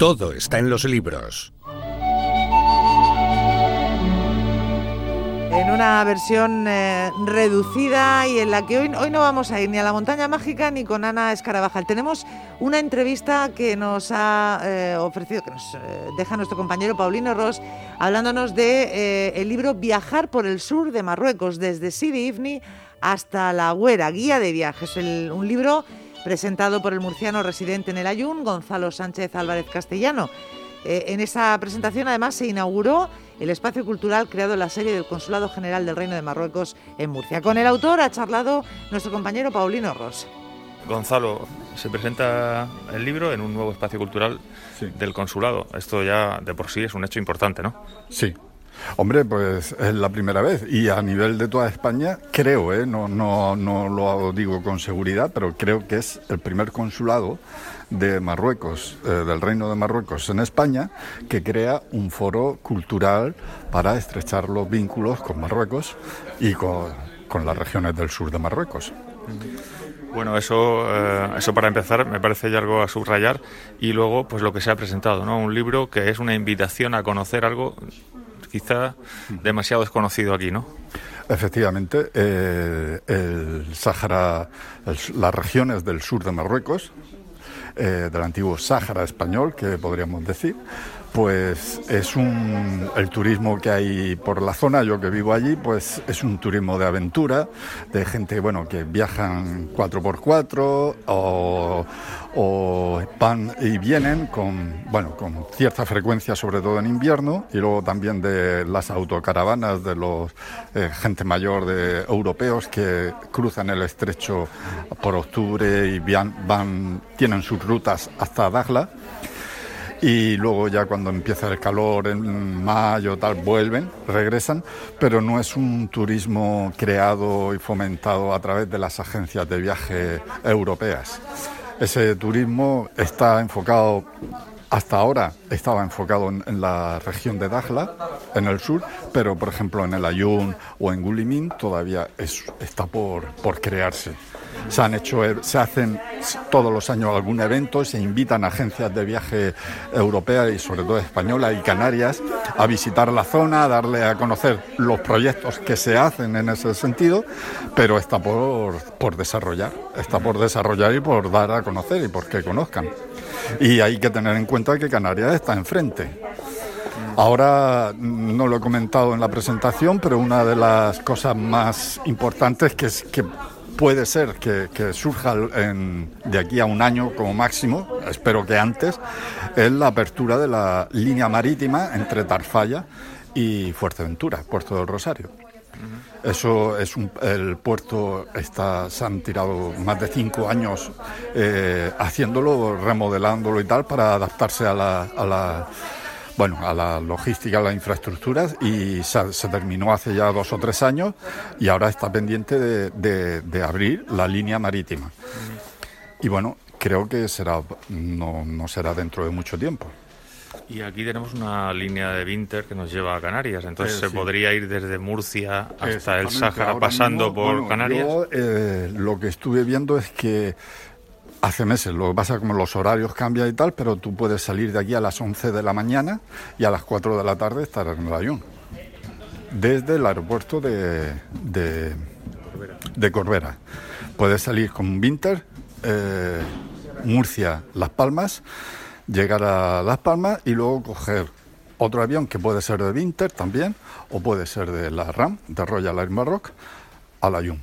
Todo está en los libros. En una versión eh, reducida y en la que hoy, hoy no vamos a ir ni a la montaña mágica ni con Ana Escarabajal. Tenemos una entrevista que nos ha eh, ofrecido, que nos eh, deja nuestro compañero Paulino Ross, hablándonos de el libro Viajar por el sur de Marruecos, desde Sidi Ifni hasta La Güera, guía de viajes. un libro presentado por el murciano residente en el Ayun, Gonzalo Sánchez Álvarez Castellano. Eh, en esa presentación además se inauguró el espacio cultural creado en la serie del Consulado General del Reino de Marruecos en Murcia. Con el autor ha charlado nuestro compañero Paulino Ross. Gonzalo, se presenta el libro en un nuevo espacio cultural del consulado. Esto ya de por sí es un hecho importante, ¿no? Sí, Hombre, pues es la primera vez y a nivel de toda España creo, ¿eh? no, no, no lo digo con seguridad, pero creo que es el primer consulado de Marruecos, eh, del Reino de Marruecos en España, que crea un foro cultural para estrechar los vínculos con Marruecos y con, las regiones del sur de Marruecos. Bueno, eso, eh, eso para empezar me parece ya algo a subrayar y luego pues lo que se ha presentado, ¿no? Un libro que es una invitación a conocer algo quizá demasiado desconocido aquí, ¿no? Efectivamente, eh, el Sáhara, las regiones del sur de Marruecos, eh, del antiguo Sáhara español, que podríamos decir, pues es un el turismo que hay por la zona, yo que vivo allí, pues es un turismo de aventura, de gente bueno que viajan 4x4 o, o van y vienen con bueno con cierta frecuencia, sobre todo en invierno, y luego también de las autocaravanas de los eh, gente mayor de europeos que cruzan el estrecho por octubre y van, van tienen sus rutas hasta Dagla y luego ya cuando empieza el calor en mayo tal vuelven, regresan, pero no es un turismo creado y fomentado a través de las agencias de viaje europeas. Ese turismo está enfocado hasta ahora estaba enfocado en, la región de Dakhla, en el sur, pero por ejemplo en el Ayun o en Gulimín todavía está por, por crearse. Se han hecho, se hacen todos los años algún evento, se invitan agencias de viaje europeas y sobre todo españolas y canarias a visitar la zona, a darle a conocer los proyectos que se hacen en ese sentido, pero está por, por desarrollar, está por desarrollar y por dar a conocer y por que conozcan. Y hay que tener en cuenta que Canarias está enfrente. Ahora no lo he comentado en la presentación, pero una de las cosas más importantes que, es, que puede ser que, surja de aquí a un año como máximo, espero que antes, es la apertura de la línea marítima entre Tarfalla y Fuerteventura, Puerto del Rosario. Eso es el puerto está, se han tirado más de cinco años eh, haciéndolo, remodelándolo y tal para adaptarse a la, bueno, a la logística, a las infraestructuras y se, terminó hace ya dos o tres años y ahora está pendiente de, abrir la línea marítima. Y bueno, creo que será no, no será dentro de mucho tiempo. Y aquí tenemos una línea de Winter que nos lleva a Canarias, entonces se podría ir desde Murcia hasta el Sáhara pasando por Canarias. Eh, lo que estuve viendo es que hace meses, lo que pasa como los horarios cambian y tal, pero tú puedes salir de aquí a las 11 de la mañana y a las 4 de la tarde estar en el. Desde el aeropuerto de, de, Corbera. Puedes salir con Winter, eh, Murcia, Las Palmas llegar a Las Palmas y luego coger otro avión que puede ser de Winter también, o puede ser de la RAM, de Royal Air Maroc, a la Yum.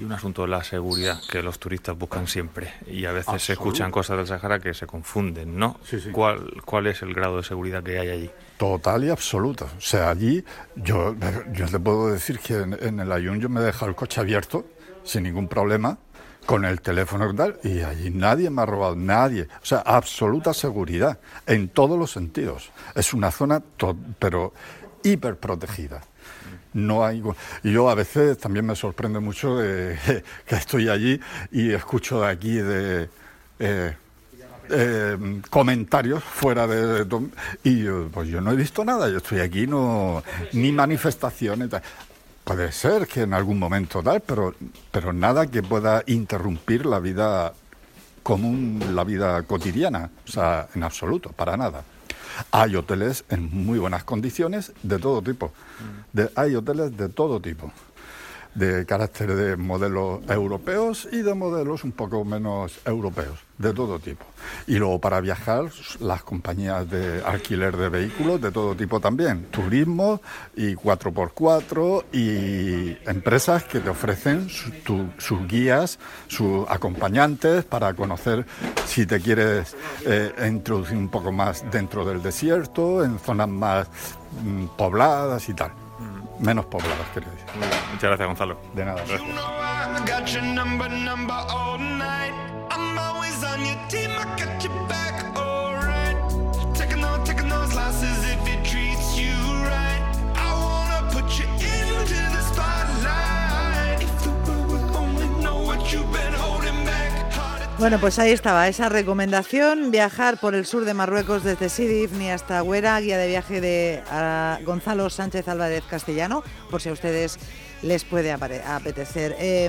Y un asunto de la seguridad que los turistas buscan siempre. Y a veces se escuchan cosas del Sahara que se confunden, ¿no? ¿Cuál, ¿Cuál es el grado de seguridad que hay allí? Total y absoluta. O sea, allí yo, yo le puedo decir que en, en el Ayun yo me he dejado el coche abierto sin ningún problema con el teléfono y allí nadie me ha robado, nadie. O sea, absoluta seguridad en todos los sentidos. Es una zona, pero hiper protegida. No hay. Yo a veces también me sorprende mucho que estoy allí y escucho de aquí de. Eh, eh, comentarios fuera de, y pues yo no he visto nada yo estoy aquí no ni manifestaciones Puede ser que en algún momento tal, pero, pero nada que pueda interrumpir la vida común la vida cotidiana, o sea, en absoluto, para nada. Hay hoteles en muy buenas condiciones de todo tipo. De- hay hoteles de todo tipo de carácter de modelos europeos y de modelos un poco menos europeos, de todo tipo. Y luego para viajar, las compañías de alquiler de vehículos de todo tipo también, turismo y 4x4 y empresas que te ofrecen sus guías, sus acompañantes para conocer si te quieres eh, introducir un poco más dentro del desierto, en zonas más mm, pobladas y tal. Menos pobladas, quiero decir. Muchas gracias, Gonzalo. De nada. Gracias. Bueno, pues ahí estaba esa recomendación, viajar por el sur de Marruecos desde Sidi Ifni hasta Huera, guía de viaje de Gonzalo Sánchez Álvarez Castellano, por si a ustedes les puede apetecer. Eh,